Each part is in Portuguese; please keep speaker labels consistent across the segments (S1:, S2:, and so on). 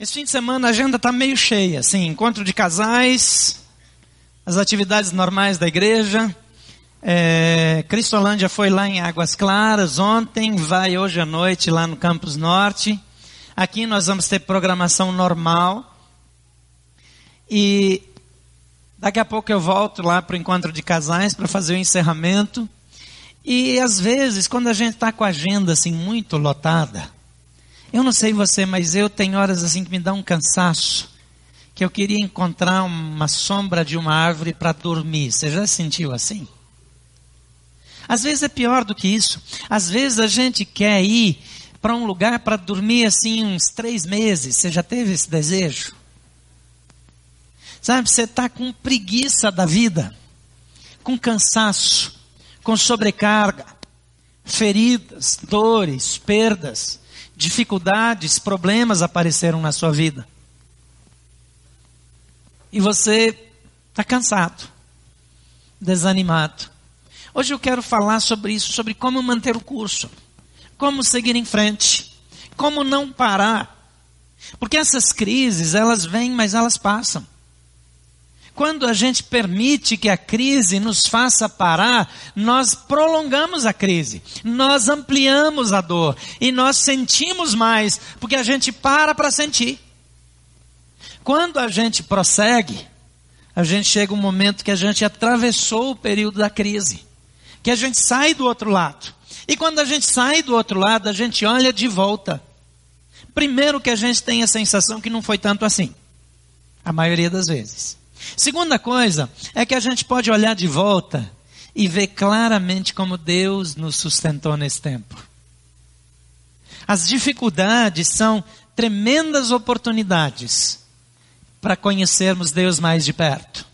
S1: Esse fim de semana a agenda está meio cheia, assim, encontro de casais, as atividades normais da igreja. É, Cristolândia foi lá em Águas Claras ontem, vai hoje à noite lá no Campus Norte. Aqui nós vamos ter programação normal. E daqui a pouco eu volto lá para o encontro de casais para fazer o encerramento. E às vezes, quando a gente está com a agenda assim muito lotada, eu não sei você, mas eu tenho horas assim que me dá um cansaço, que eu queria encontrar uma sombra de uma árvore para dormir. Você já sentiu assim? Às vezes é pior do que isso. Às vezes a gente quer ir para um lugar para dormir assim uns três meses. Você já teve esse desejo? Sabe, você está com preguiça da vida, com cansaço, com sobrecarga, feridas, dores, perdas dificuldades, problemas apareceram na sua vida. E você está cansado, desanimado. Hoje eu quero falar sobre isso, sobre como manter o curso, como seguir em frente, como não parar. Porque essas crises, elas vêm, mas elas passam. Quando a gente permite que a crise nos faça parar, nós prolongamos a crise, nós ampliamos a dor e nós sentimos mais, porque a gente para para sentir. Quando a gente prossegue, a gente chega um momento que a gente atravessou o período da crise, que a gente sai do outro lado. E quando a gente sai do outro lado, a gente olha de volta. Primeiro que a gente tem a sensação que não foi tanto assim, a maioria das vezes. Segunda coisa é que a gente pode olhar de volta e ver claramente como Deus nos sustentou nesse tempo. As dificuldades são tremendas oportunidades para conhecermos Deus mais de perto.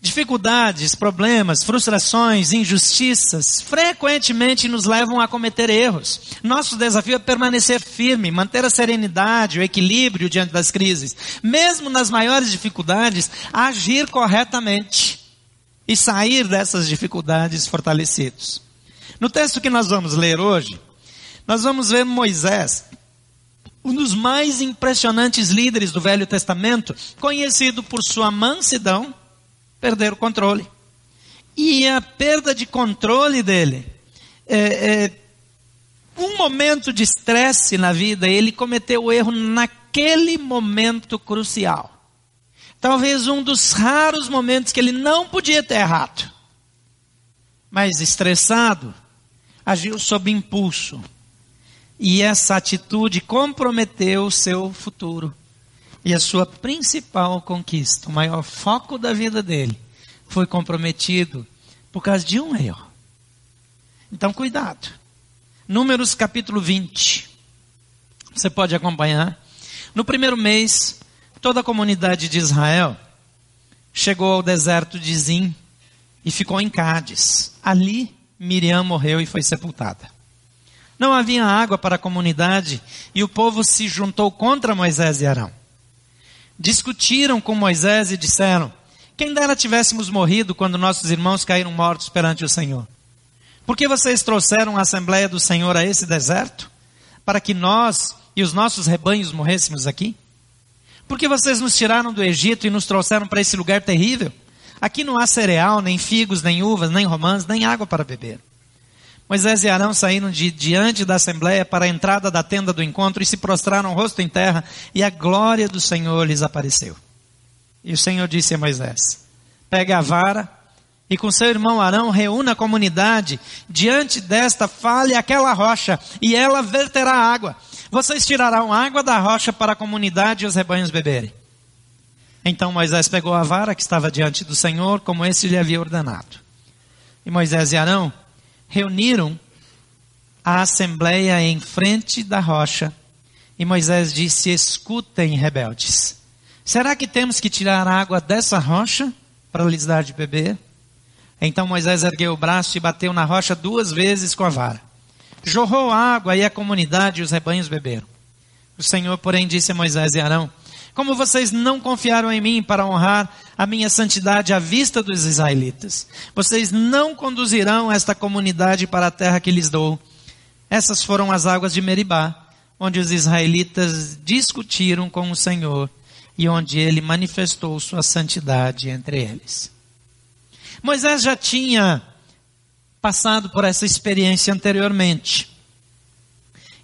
S1: Dificuldades, problemas, frustrações, injustiças frequentemente nos levam a cometer erros. Nosso desafio é permanecer firme, manter a serenidade, o equilíbrio diante das crises. Mesmo nas maiores dificuldades, agir corretamente e sair dessas dificuldades fortalecidos. No texto que nós vamos ler hoje, nós vamos ver Moisés, um dos mais impressionantes líderes do Velho Testamento, conhecido por sua mansidão perder o controle. E a perda de controle dele, é, é, um momento de estresse na vida, ele cometeu o erro naquele momento crucial. Talvez um dos raros momentos que ele não podia ter errado. Mas estressado, agiu sob impulso. E essa atitude comprometeu o seu futuro. E a sua principal conquista, o maior foco da vida dele, foi comprometido por causa de um erro. Então, cuidado. Números capítulo 20. Você pode acompanhar. No primeiro mês, toda a comunidade de Israel chegou ao deserto de Zim e ficou em Cádiz. Ali, Miriam morreu e foi sepultada. Não havia água para a comunidade e o povo se juntou contra Moisés e Arão discutiram com Moisés e disseram: Quem dera tivéssemos morrido quando nossos irmãos caíram mortos perante o Senhor. Por que vocês trouxeram a Assembleia do Senhor a esse deserto? Para que nós e os nossos rebanhos morrêssemos aqui? Por que vocês nos tiraram do Egito e nos trouxeram para esse lugar terrível? Aqui não há cereal, nem figos, nem uvas, nem romãs, nem água para beber. Moisés e Arão saíram de diante da assembleia para a entrada da tenda do encontro e se prostraram rosto em terra, e a glória do Senhor lhes apareceu. E o Senhor disse a Moisés: Pegue a vara e com seu irmão Arão reúna a comunidade diante desta fale aquela rocha, e ela verterá água. Vocês tirarão água da rocha para a comunidade e os rebanhos beberem. Então Moisés pegou a vara que estava diante do Senhor, como esse lhe havia ordenado. E Moisés e Arão reuniram a assembleia em frente da rocha. E Moisés disse: Escutem, rebeldes. Será que temos que tirar água dessa rocha para lhes dar de beber? Então Moisés ergueu o braço e bateu na rocha duas vezes com a vara. Jorrou água e a comunidade e os rebanhos beberam. O Senhor, porém, disse a Moisés e Arão: como vocês não confiaram em mim para honrar a minha santidade à vista dos israelitas, vocês não conduzirão esta comunidade para a terra que lhes dou. Essas foram as águas de Meribá, onde os israelitas discutiram com o Senhor e onde ele manifestou sua santidade entre eles. Moisés já tinha passado por essa experiência anteriormente.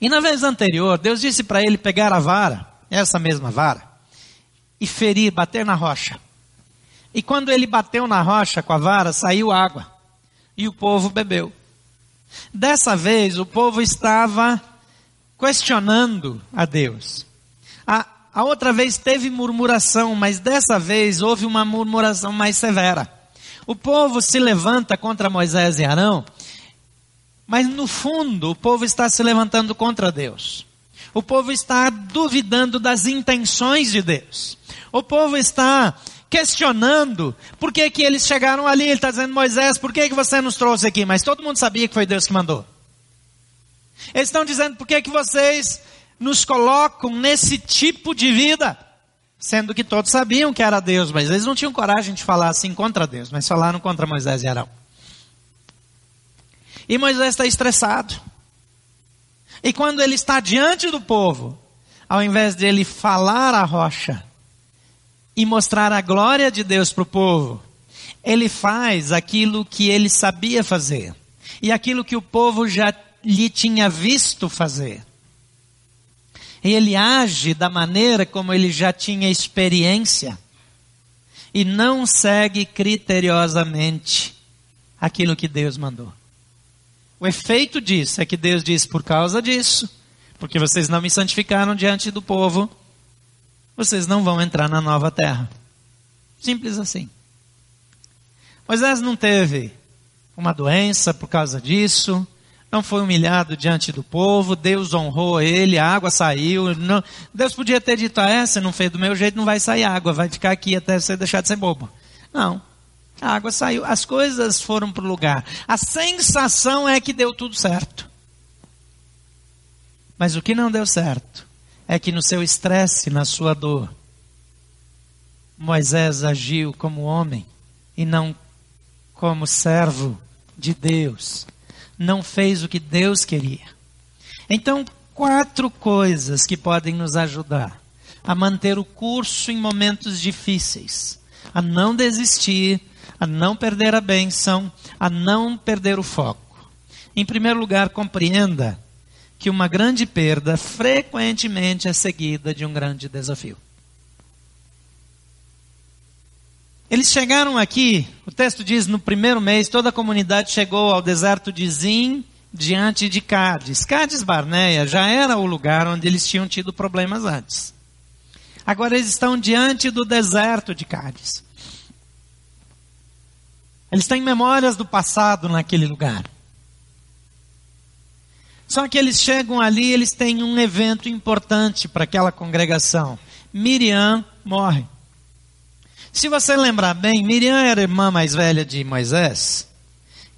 S1: E na vez anterior, Deus disse para ele pegar a vara, essa mesma vara, e ferir, bater na rocha. E quando ele bateu na rocha com a vara, saiu água. E o povo bebeu. Dessa vez, o povo estava questionando a Deus. A, a outra vez teve murmuração, mas dessa vez houve uma murmuração mais severa. O povo se levanta contra Moisés e Arão, mas no fundo o povo está se levantando contra Deus. O povo está duvidando das intenções de Deus. O povo está questionando por que, que eles chegaram ali. Ele está dizendo, Moisés, por que, que você nos trouxe aqui? Mas todo mundo sabia que foi Deus que mandou. Eles estão dizendo, por que, que vocês nos colocam nesse tipo de vida? Sendo que todos sabiam que era Deus, mas eles não tinham coragem de falar assim contra Deus, mas falaram contra Moisés e Arão. E Moisés está estressado. E quando ele está diante do povo, ao invés de ele falar a rocha e mostrar a glória de Deus para o povo, ele faz aquilo que ele sabia fazer e aquilo que o povo já lhe tinha visto fazer. E ele age da maneira como ele já tinha experiência. E não segue criteriosamente aquilo que Deus mandou. O efeito disso é que Deus diz: por causa disso, porque vocês não me santificaram diante do povo, vocês não vão entrar na nova terra. Simples assim. Moisés não teve uma doença por causa disso, não foi humilhado diante do povo, Deus honrou ele, a água saiu. Não, Deus podia ter dito, ah, é, não fez do meu jeito, não vai sair água, vai ficar aqui até você deixar de ser bobo. Não, a água saiu, as coisas foram para o lugar. A sensação é que deu tudo certo. Mas o que não deu certo é que no seu estresse, na sua dor, Moisés agiu como homem e não como servo de Deus não fez o que Deus queria. Então, quatro coisas que podem nos ajudar a manter o curso em momentos difíceis, a não desistir, a não perder a bênção, a não perder o foco. Em primeiro lugar, compreenda que uma grande perda frequentemente é seguida de um grande desafio. Eles chegaram aqui, o texto diz, no primeiro mês, toda a comunidade chegou ao deserto de Zim, diante de Cádiz. Cádiz Barneia já era o lugar onde eles tinham tido problemas antes. Agora eles estão diante do deserto de Cádiz. Eles têm memórias do passado naquele lugar. Só que eles chegam ali, eles têm um evento importante para aquela congregação. Miriam morre. Se você lembrar bem, Miriam era a irmã mais velha de Moisés,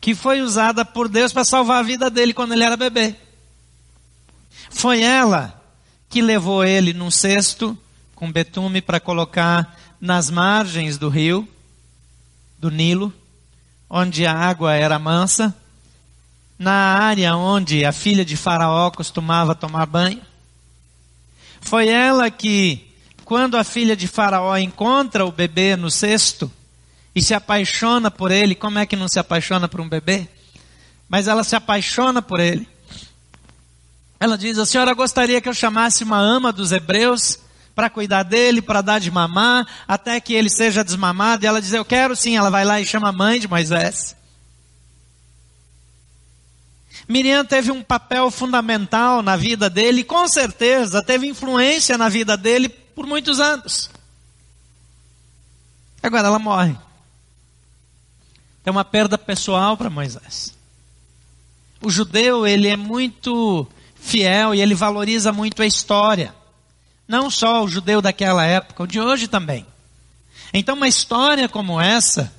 S1: que foi usada por Deus para salvar a vida dele quando ele era bebê. Foi ela que levou ele num cesto com betume para colocar nas margens do rio, do Nilo, onde a água era mansa, na área onde a filha de Faraó costumava tomar banho. Foi ela que quando a filha de Faraó encontra o bebê no cesto e se apaixona por ele, como é que não se apaixona por um bebê? Mas ela se apaixona por ele. Ela diz: A senhora gostaria que eu chamasse uma ama dos hebreus para cuidar dele, para dar de mamar, até que ele seja desmamado? E ela diz: Eu quero sim. Ela vai lá e chama a mãe de Moisés. Miriam teve um papel fundamental na vida dele, com certeza teve influência na vida dele por muitos anos. Agora ela morre. É uma perda pessoal para Moisés. O judeu, ele é muito fiel e ele valoriza muito a história. Não só o judeu daquela época, o de hoje também. Então, uma história como essa,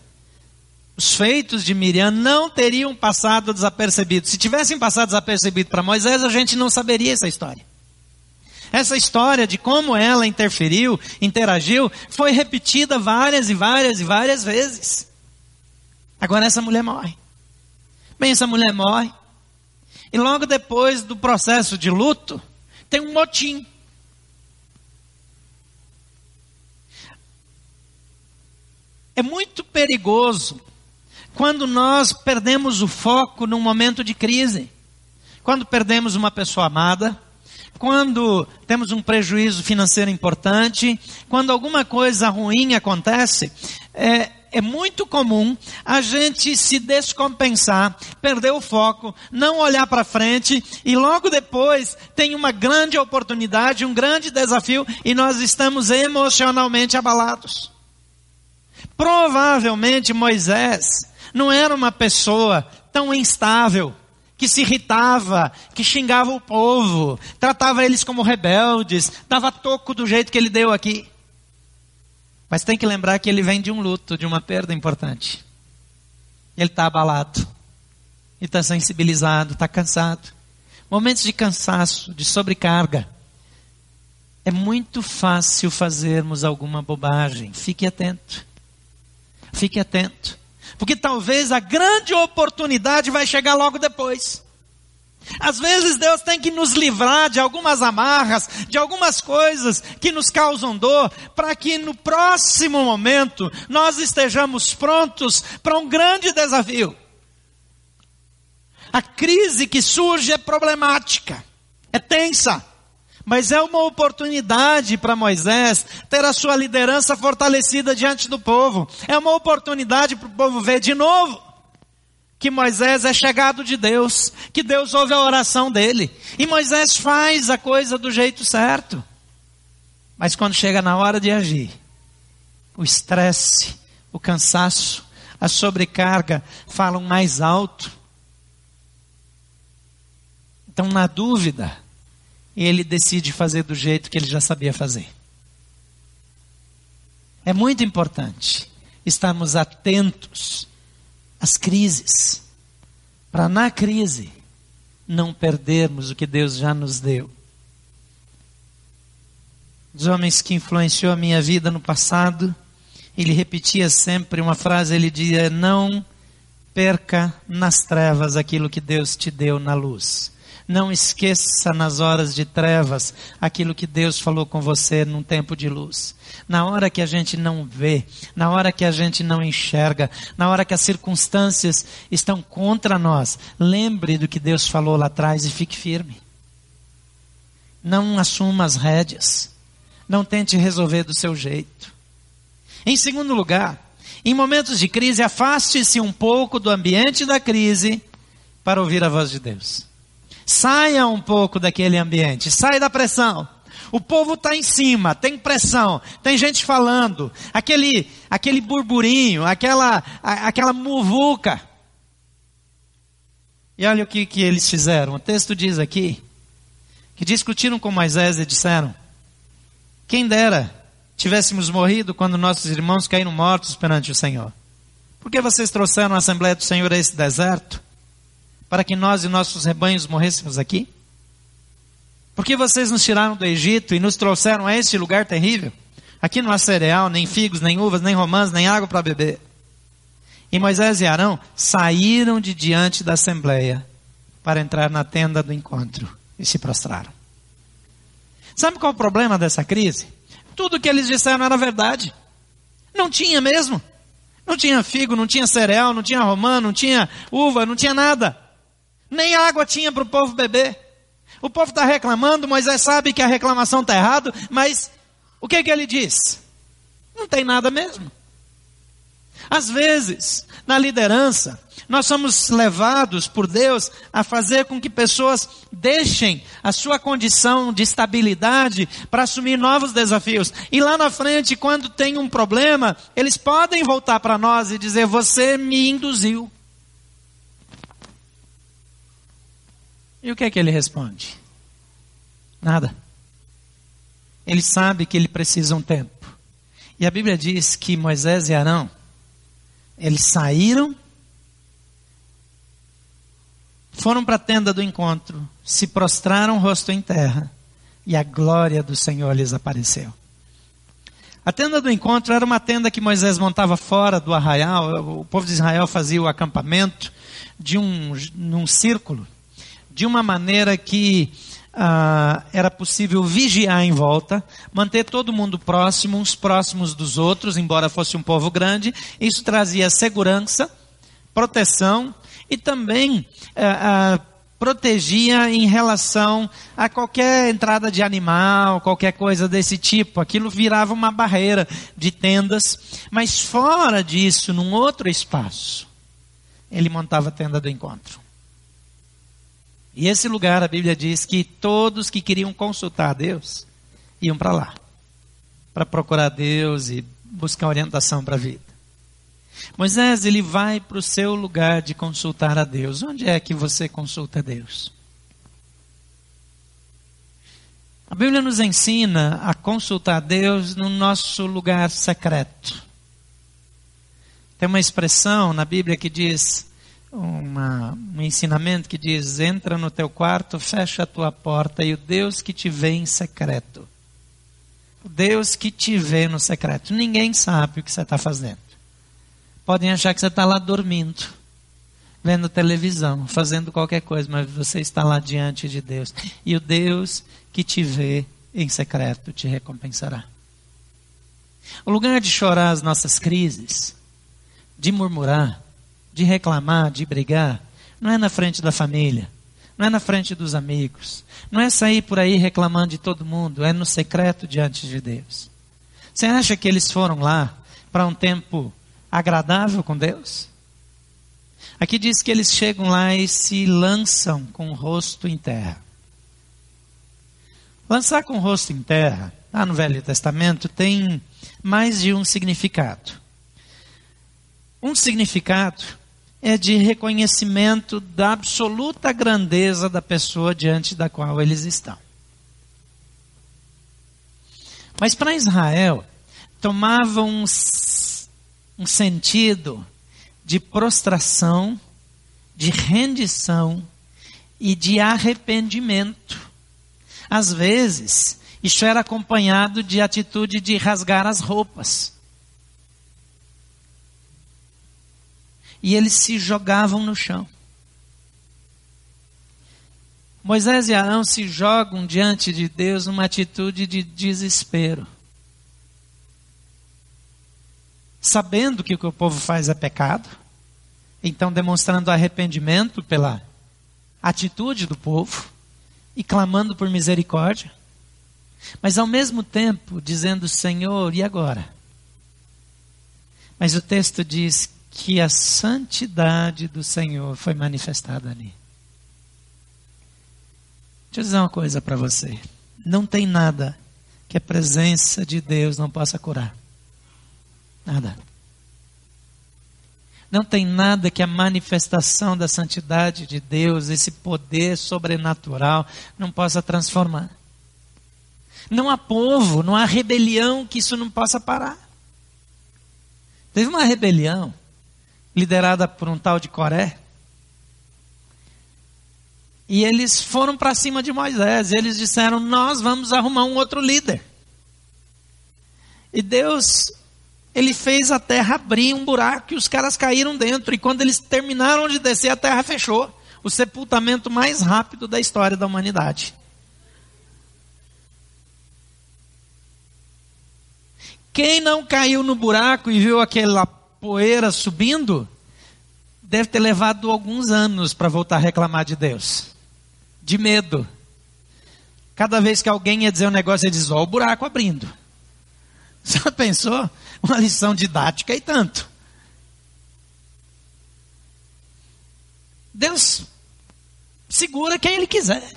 S1: os feitos de Miriam não teriam passado desapercebidos. Se tivessem passado desapercebido para Moisés, a gente não saberia essa história. Essa história de como ela interferiu, interagiu, foi repetida várias e várias e várias vezes. Agora essa mulher morre. Bem, essa mulher morre. E logo depois do processo de luto, tem um motim. É muito perigoso quando nós perdemos o foco num momento de crise. Quando perdemos uma pessoa amada, quando temos um prejuízo financeiro importante, quando alguma coisa ruim acontece, é, é muito comum a gente se descompensar, perder o foco, não olhar para frente e logo depois tem uma grande oportunidade, um grande desafio e nós estamos emocionalmente abalados. Provavelmente Moisés não era uma pessoa tão instável, que se irritava, que xingava o povo, tratava eles como rebeldes, dava toco do jeito que ele deu aqui. Mas tem que lembrar que ele vem de um luto, de uma perda importante. Ele está abalado, ele está sensibilizado, está cansado. Momentos de cansaço, de sobrecarga. É muito fácil fazermos alguma bobagem. Fique atento. Fique atento. Porque talvez a grande oportunidade vai chegar logo depois. Às vezes Deus tem que nos livrar de algumas amarras, de algumas coisas que nos causam dor, para que no próximo momento nós estejamos prontos para um grande desafio. A crise que surge é problemática, é tensa. Mas é uma oportunidade para Moisés ter a sua liderança fortalecida diante do povo. É uma oportunidade para o povo ver de novo que Moisés é chegado de Deus, que Deus ouve a oração dele. E Moisés faz a coisa do jeito certo. Mas quando chega na hora de agir, o estresse, o cansaço, a sobrecarga falam mais alto. Então, na dúvida, ele decide fazer do jeito que ele já sabia fazer. É muito importante estarmos atentos às crises, para na crise não perdermos o que Deus já nos deu. Os homens que influenciou a minha vida no passado, ele repetia sempre uma frase, ele dizia: "Não perca nas trevas aquilo que Deus te deu na luz". Não esqueça nas horas de trevas aquilo que Deus falou com você num tempo de luz. Na hora que a gente não vê, na hora que a gente não enxerga, na hora que as circunstâncias estão contra nós, lembre do que Deus falou lá atrás e fique firme. Não assuma as rédeas. Não tente resolver do seu jeito. Em segundo lugar, em momentos de crise, afaste-se um pouco do ambiente da crise para ouvir a voz de Deus. Saia um pouco daquele ambiente, sai da pressão. O povo está em cima, tem pressão, tem gente falando, aquele, aquele burburinho, aquela, a, aquela muvuca. E olha o que, que eles fizeram. O texto diz aqui que discutiram com Moisés e disseram: Quem dera tivéssemos morrido quando nossos irmãos caíram mortos perante o Senhor. Por que vocês trouxeram a Assembleia do Senhor a esse deserto? Para que nós e nossos rebanhos morrêssemos aqui? Por que vocês nos tiraram do Egito e nos trouxeram a este lugar terrível? Aqui não há cereal, nem figos, nem uvas, nem romãs, nem água para beber. E Moisés e Arão saíram de diante da assembleia para entrar na tenda do encontro e se prostraram. Sabe qual é o problema dessa crise? Tudo que eles disseram era verdade. Não tinha mesmo. Não tinha figo, não tinha cereal, não tinha romã, não tinha uva, não tinha nada. Nem água tinha para o povo beber. O povo está reclamando, Moisés sabe que a reclamação está errada, mas o que, que ele diz? Não tem nada mesmo. Às vezes, na liderança, nós somos levados por Deus a fazer com que pessoas deixem a sua condição de estabilidade para assumir novos desafios. E lá na frente, quando tem um problema, eles podem voltar para nós e dizer: Você me induziu. E o que é que ele responde? Nada. Ele sabe que ele precisa um tempo. E a Bíblia diz que Moisés e Arão, eles saíram, foram para a tenda do encontro, se prostraram rosto em terra, e a glória do Senhor lhes apareceu. A tenda do encontro era uma tenda que Moisés montava fora do arraial, o povo de Israel fazia o acampamento de um num círculo de uma maneira que ah, era possível vigiar em volta, manter todo mundo próximo, uns próximos dos outros, embora fosse um povo grande. Isso trazia segurança, proteção e também ah, ah, protegia em relação a qualquer entrada de animal, qualquer coisa desse tipo. Aquilo virava uma barreira de tendas. Mas fora disso, num outro espaço, ele montava a tenda do encontro. E esse lugar, a Bíblia diz que todos que queriam consultar a Deus iam para lá, para procurar Deus e buscar orientação para a vida. Moisés, ele vai para o seu lugar de consultar a Deus. Onde é que você consulta a Deus? A Bíblia nos ensina a consultar a Deus no nosso lugar secreto. Tem uma expressão na Bíblia que diz, uma, um ensinamento que diz: entra no teu quarto, fecha a tua porta e o Deus que te vê em secreto. O Deus que te vê no secreto. Ninguém sabe o que você está fazendo. Podem achar que você está lá dormindo, vendo televisão, fazendo qualquer coisa, mas você está lá diante de Deus. E o Deus que te vê em secreto te recompensará. O lugar de chorar as nossas crises, de murmurar, de reclamar, de brigar, não é na frente da família, não é na frente dos amigos, não é sair por aí reclamando de todo mundo, é no secreto diante de Deus. Você acha que eles foram lá para um tempo agradável com Deus? Aqui diz que eles chegam lá e se lançam com o rosto em terra. Lançar com o rosto em terra, lá no Velho Testamento, tem mais de um significado. Um significado é de reconhecimento da absoluta grandeza da pessoa diante da qual eles estão. Mas para Israel, tomava um um sentido de prostração, de rendição e de arrependimento. Às vezes, isso era acompanhado de atitude de rasgar as roupas. E eles se jogavam no chão. Moisés e Arão se jogam diante de Deus numa atitude de desespero. sabendo que o que o povo faz é pecado, então demonstrando arrependimento pela atitude do povo e clamando por misericórdia, mas ao mesmo tempo dizendo: Senhor, e agora? Mas o texto diz que a santidade do Senhor foi manifestada ali. Deixa eu dizer uma coisa para você: não tem nada que a presença de Deus não possa curar. Nada. Não tem nada que a manifestação da santidade de Deus, esse poder sobrenatural, não possa transformar. Não há povo, não há rebelião que isso não possa parar. Teve uma rebelião liderada por um tal de Coré. E eles foram para cima de Moisés. Eles disseram: Nós vamos arrumar um outro líder. E Deus ele fez a terra abrir um buraco e os caras caíram dentro. E quando eles terminaram de descer, a terra fechou. O sepultamento mais rápido da história da humanidade. Quem não caiu no buraco e viu aquela poeira subindo, deve ter levado alguns anos para voltar a reclamar de Deus. De medo. Cada vez que alguém ia dizer um negócio, ele diz: Ó, o buraco abrindo. Você pensou? uma lição didática e tanto. Deus segura quem Ele quiser.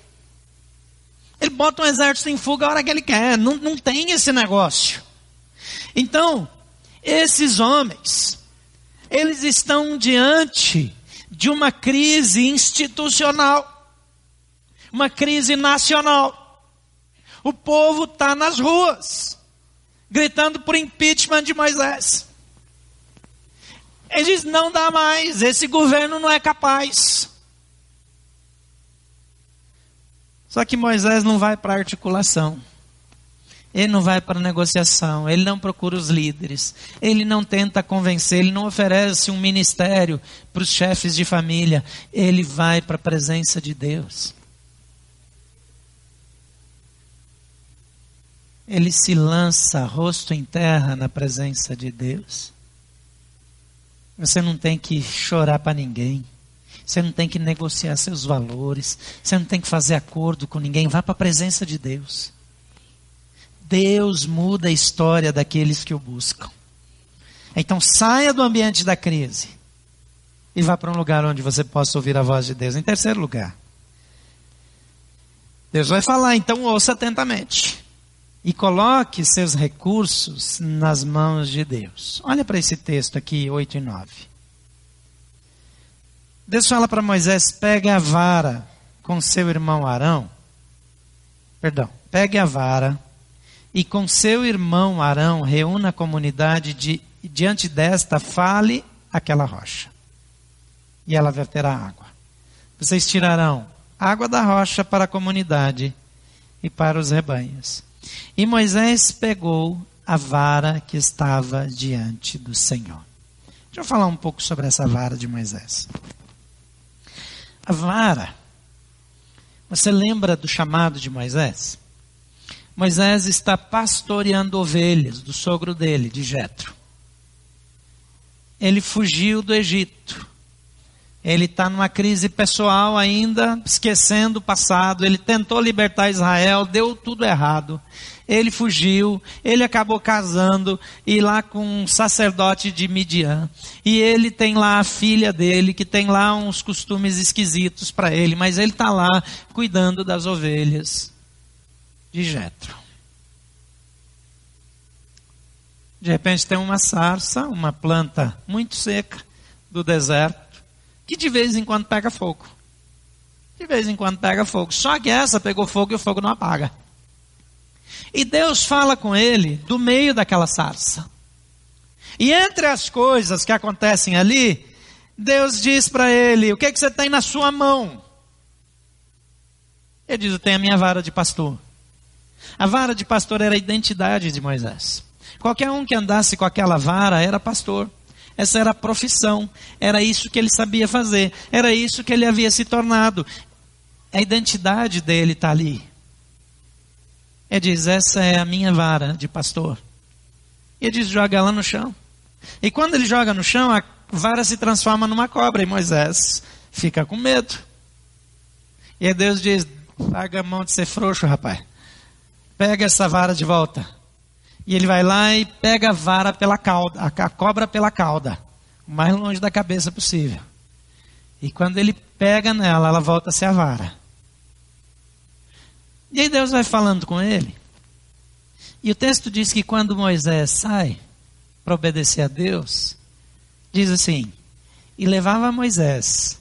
S1: Ele bota um exército em fuga a hora que Ele quer. Não, não tem esse negócio. Então, esses homens, eles estão diante de uma crise institucional, uma crise nacional. O povo está nas ruas gritando por impeachment de Moisés. Ele diz: não dá mais, esse governo não é capaz. Só que Moisés não vai para articulação. Ele não vai para negociação, ele não procura os líderes, ele não tenta convencer, ele não oferece um ministério para os chefes de família, ele vai para a presença de Deus. ele se lança rosto em terra na presença de Deus. Você não tem que chorar para ninguém. Você não tem que negociar seus valores. Você não tem que fazer acordo com ninguém. Vá para a presença de Deus. Deus muda a história daqueles que o buscam. Então saia do ambiente da crise e vá para um lugar onde você possa ouvir a voz de Deus. Em terceiro lugar, Deus vai falar, então ouça atentamente. E coloque seus recursos nas mãos de Deus. Olha para esse texto aqui, 8 e 9. Deus fala para Moisés: pegue a vara com seu irmão Arão. Perdão, pegue a vara e com seu irmão Arão reúna a comunidade de, diante desta, fale aquela rocha. E ela verterá água. Vocês tirarão água da rocha para a comunidade e para os rebanhos. E Moisés pegou a vara que estava diante do Senhor. Deixa eu falar um pouco sobre essa vara de Moisés. A vara, você lembra do chamado de Moisés? Moisés está pastoreando ovelhas do sogro dele, de Jetro. Ele fugiu do Egito. Ele está numa crise pessoal ainda, esquecendo o passado. Ele tentou libertar Israel, deu tudo errado. Ele fugiu, ele acabou casando e lá com um sacerdote de Midian. E ele tem lá a filha dele, que tem lá uns costumes esquisitos para ele, mas ele está lá cuidando das ovelhas de Jetro. De repente tem uma sarça, uma planta muito seca do deserto que de vez em quando pega fogo. De vez em quando pega fogo. Só que essa pegou fogo e o fogo não apaga. E Deus fala com ele do meio daquela sarça. E entre as coisas que acontecem ali, Deus diz para ele: O que, é que você tem na sua mão? Ele diz: Eu tenho a minha vara de pastor. A vara de pastor era a identidade de Moisés. Qualquer um que andasse com aquela vara era pastor. Essa era a profissão, era isso que ele sabia fazer, era isso que ele havia se tornado. A identidade dele está ali. Ele diz: Essa é a minha vara de pastor. E ele diz: Joga ela no chão. E quando ele joga no chão, a vara se transforma numa cobra. E Moisés fica com medo. E aí Deus diz: Paga a mão de ser frouxo, rapaz. Pega essa vara de volta. E ele vai lá e pega a vara pela cauda, a cobra pela cauda, o mais longe da cabeça possível. E quando ele pega nela, ela volta a ser a vara. E aí Deus vai falando com ele. E o texto diz que quando Moisés sai para obedecer a Deus, diz assim: E levava Moisés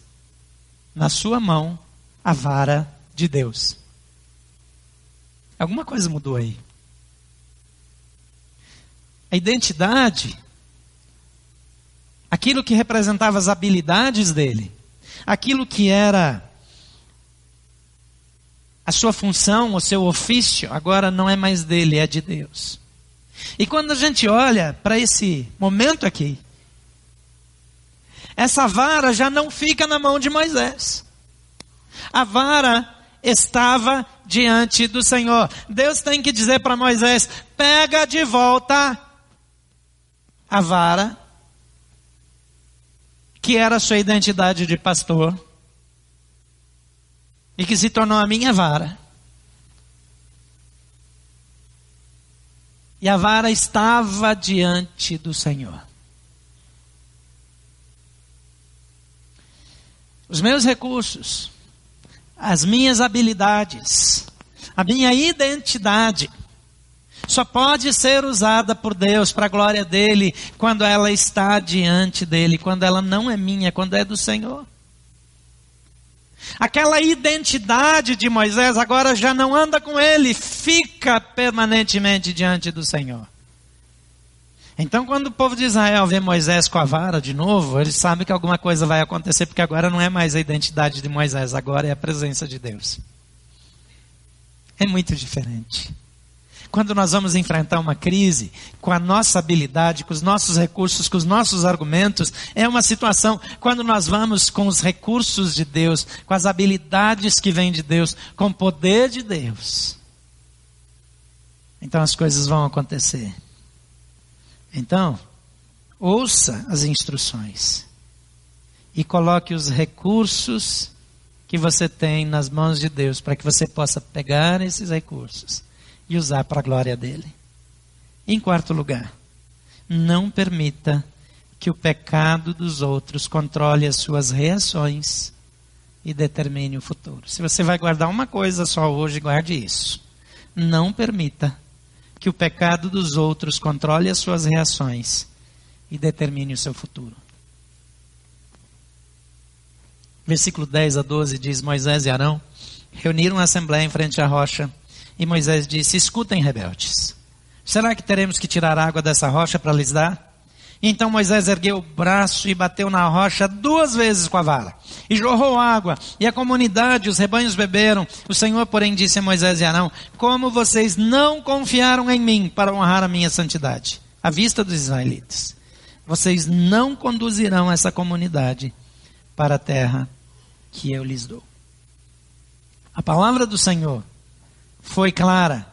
S1: na sua mão a vara de Deus. Alguma coisa mudou aí. A identidade, aquilo que representava as habilidades dele, aquilo que era a sua função, o seu ofício, agora não é mais dele, é de Deus. E quando a gente olha para esse momento aqui, essa vara já não fica na mão de Moisés. A vara estava diante do Senhor. Deus tem que dizer para Moisés: pega de volta a vara, que era sua identidade de pastor, e que se tornou a minha vara. E a vara estava diante do Senhor. Os meus recursos, as minhas habilidades, a minha identidade, só pode ser usada por Deus para a glória dele quando ela está diante dele, quando ela não é minha, quando é do Senhor. Aquela identidade de Moisés agora já não anda com ele, fica permanentemente diante do Senhor. Então, quando o povo de Israel vê Moisés com a vara de novo, eles sabem que alguma coisa vai acontecer, porque agora não é mais a identidade de Moisés, agora é a presença de Deus. É muito diferente. Quando nós vamos enfrentar uma crise, com a nossa habilidade, com os nossos recursos, com os nossos argumentos, é uma situação quando nós vamos com os recursos de Deus, com as habilidades que vêm de Deus, com o poder de Deus. Então as coisas vão acontecer. Então, ouça as instruções e coloque os recursos que você tem nas mãos de Deus para que você possa pegar esses recursos e usar para a glória dele. Em quarto lugar, não permita que o pecado dos outros controle as suas reações e determine o futuro. Se você vai guardar uma coisa só hoje, guarde isso. Não permita que o pecado dos outros controle as suas reações e determine o seu futuro. Versículo 10 a 12 diz: Moisés e Arão reuniram a assembleia em frente à rocha e Moisés disse: Escutem, rebeldes, será que teremos que tirar água dessa rocha para lhes dar? Então Moisés ergueu o braço e bateu na rocha duas vezes com a vara. E jorrou água, e a comunidade, os rebanhos beberam. O Senhor, porém, disse a Moisés e Arão: Como vocês não confiaram em mim para honrar a minha santidade, à vista dos israelitas, vocês não conduzirão essa comunidade para a terra que eu lhes dou. A palavra do Senhor foi clara.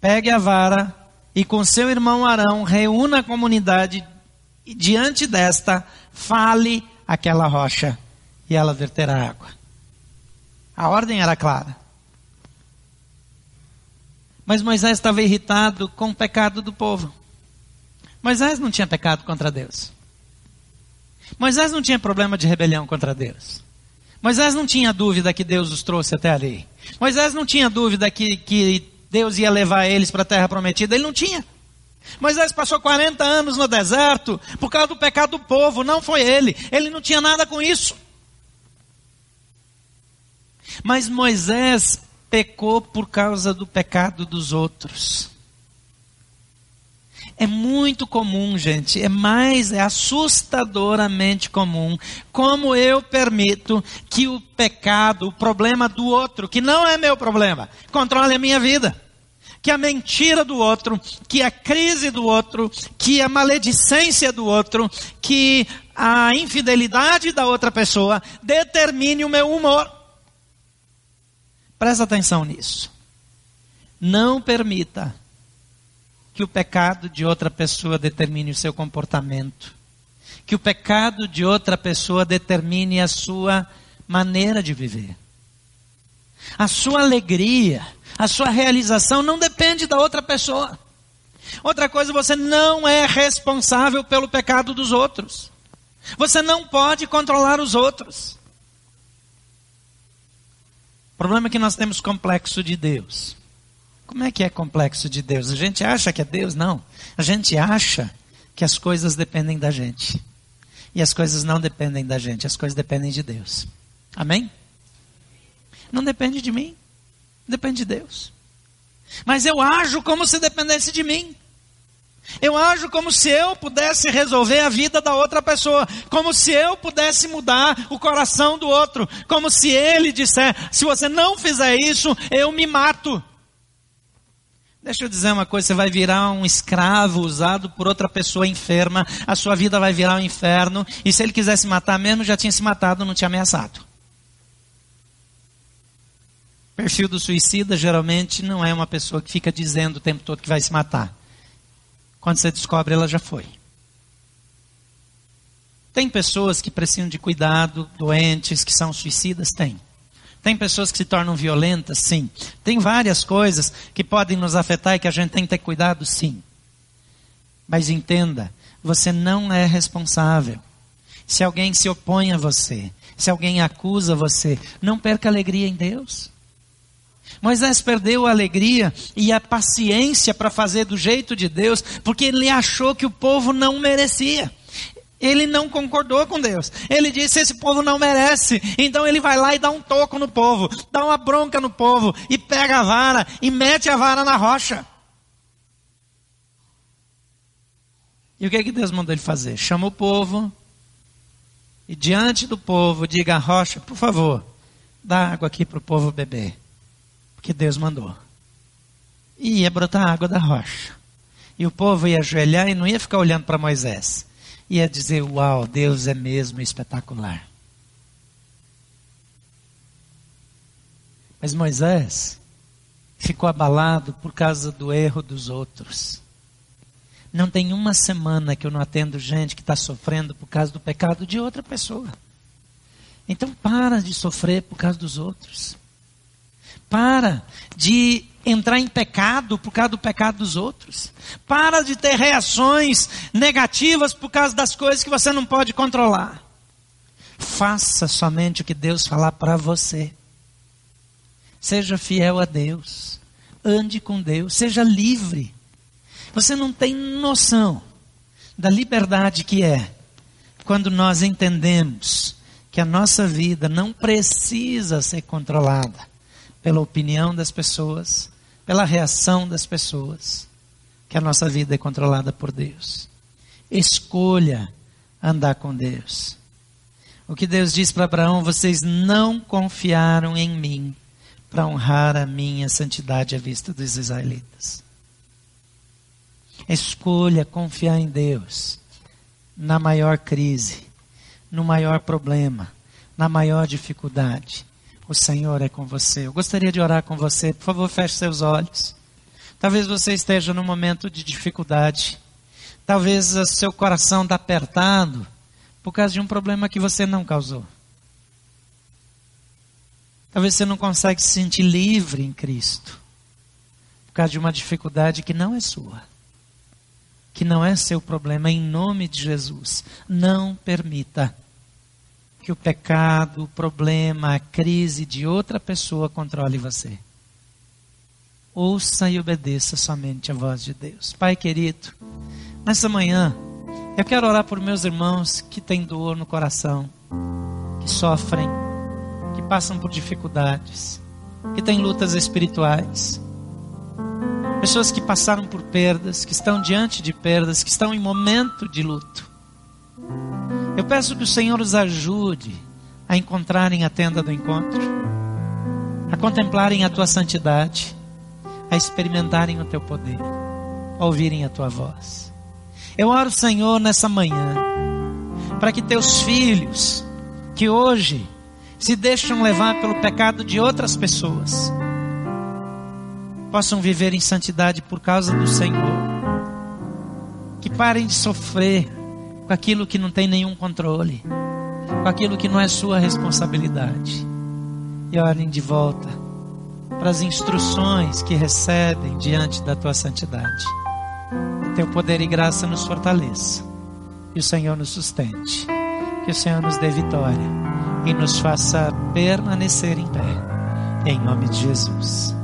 S1: Pegue a vara e com seu irmão Arão reúna a comunidade e diante desta fale aquela rocha e ela verterá água. A ordem era clara. Mas Moisés estava irritado com o pecado do povo. Moisés não tinha pecado contra Deus. Moisés não tinha problema de rebelião contra Deus. Moisés não tinha dúvida que Deus os trouxe até ali. Moisés não tinha dúvida que, que Deus ia levar eles para a terra prometida. Ele não tinha. Moisés passou 40 anos no deserto por causa do pecado do povo, não foi ele. Ele não tinha nada com isso. Mas Moisés pecou por causa do pecado dos outros. É muito comum, gente, é mais, é assustadoramente comum, como eu permito que o pecado, o problema do outro, que não é meu problema, controle a minha vida que a mentira do outro, que a crise do outro, que a maledicência do outro, que a infidelidade da outra pessoa determine o meu humor. Presta atenção nisso. Não permita que o pecado de outra pessoa determine o seu comportamento. Que o pecado de outra pessoa determine a sua maneira de viver. A sua alegria, a sua realização não depende da outra pessoa. Outra coisa, você não é responsável pelo pecado dos outros. Você não pode controlar os outros. O problema é que nós temos complexo de Deus. Como é que é complexo de Deus? A gente acha que é Deus? Não. A gente acha que as coisas dependem da gente. E as coisas não dependem da gente, as coisas dependem de Deus. Amém? Não depende de mim. Depende de Deus. Mas eu ajo como se dependesse de mim. Eu ajo como se eu pudesse resolver a vida da outra pessoa, como se eu pudesse mudar o coração do outro, como se ele disser: se você não fizer isso, eu me mato. Deixa eu dizer uma coisa: você vai virar um escravo usado por outra pessoa enferma, a sua vida vai virar um inferno, e se ele quisesse matar mesmo, já tinha se matado, não tinha ameaçado. Perfil do suicida geralmente não é uma pessoa que fica dizendo o tempo todo que vai se matar. Quando você descobre, ela já foi. Tem pessoas que precisam de cuidado, doentes, que são suicidas? Tem. Tem pessoas que se tornam violentas? Sim. Tem várias coisas que podem nos afetar e que a gente tem que ter cuidado? Sim. Mas entenda, você não é responsável. Se alguém se opõe a você, se alguém acusa você, não perca alegria em Deus. Moisés perdeu a alegria e a paciência para fazer do jeito de Deus, porque ele achou que o povo não merecia. Ele não concordou com Deus. Ele disse: Esse povo não merece. Então ele vai lá e dá um toco no povo, dá uma bronca no povo, e pega a vara e mete a vara na rocha. E o que, é que Deus mandou ele fazer? Chama o povo e diante do povo diga rocha: Por favor, dá água aqui para o povo beber que Deus mandou. E ia brotar água da rocha. E o povo ia ajoelhar e não ia ficar olhando para Moisés. Ia dizer: Uau, Deus é mesmo espetacular. Mas Moisés ficou abalado por causa do erro dos outros. Não tem uma semana que eu não atendo gente que está sofrendo por causa do pecado de outra pessoa. Então para de sofrer por causa dos outros. Para de entrar em pecado por causa do pecado dos outros. Para de ter reações negativas por causa das coisas que você não pode controlar. Faça somente o que Deus falar para você. Seja fiel a Deus. Ande com Deus. Seja livre. Você não tem noção da liberdade que é quando nós entendemos que a nossa vida não precisa ser controlada pela opinião das pessoas, pela reação das pessoas, que a nossa vida é controlada por Deus. Escolha andar com Deus. O que Deus diz para Abraão: vocês não confiaram em mim para honrar a minha santidade à vista dos israelitas. Escolha confiar em Deus na maior crise, no maior problema, na maior dificuldade. O Senhor é com você. Eu gostaria de orar com você. Por favor, feche seus olhos. Talvez você esteja num momento de dificuldade. Talvez o seu coração está apertado por causa de um problema que você não causou. Talvez você não consegue se sentir livre em Cristo por causa de uma dificuldade que não é sua que não é seu problema, em nome de Jesus. Não permita que o pecado, o problema, a crise de outra pessoa controle você. Ouça e obedeça somente a voz de Deus. Pai querido, nessa manhã, eu quero orar por meus irmãos que têm dor no coração, que sofrem, que passam por dificuldades, que têm lutas espirituais pessoas que passaram por perdas, que estão diante de perdas, que estão em momento de luto. Eu peço que o Senhor os ajude a encontrarem a tenda do encontro, a contemplarem a tua santidade, a experimentarem o teu poder, a ouvirem a tua voz. Eu oro, Senhor, nessa manhã, para que teus filhos, que hoje se deixam levar pelo pecado de outras pessoas, possam viver em santidade por causa do Senhor. Que parem de sofrer com aquilo que não tem nenhum controle, com aquilo que não é sua responsabilidade. E olhem de volta para as instruções que recebem diante da tua santidade. Que teu poder e graça nos fortaleça. Que o Senhor nos sustente. Que o Senhor nos dê vitória e nos faça permanecer em pé. Em nome de Jesus.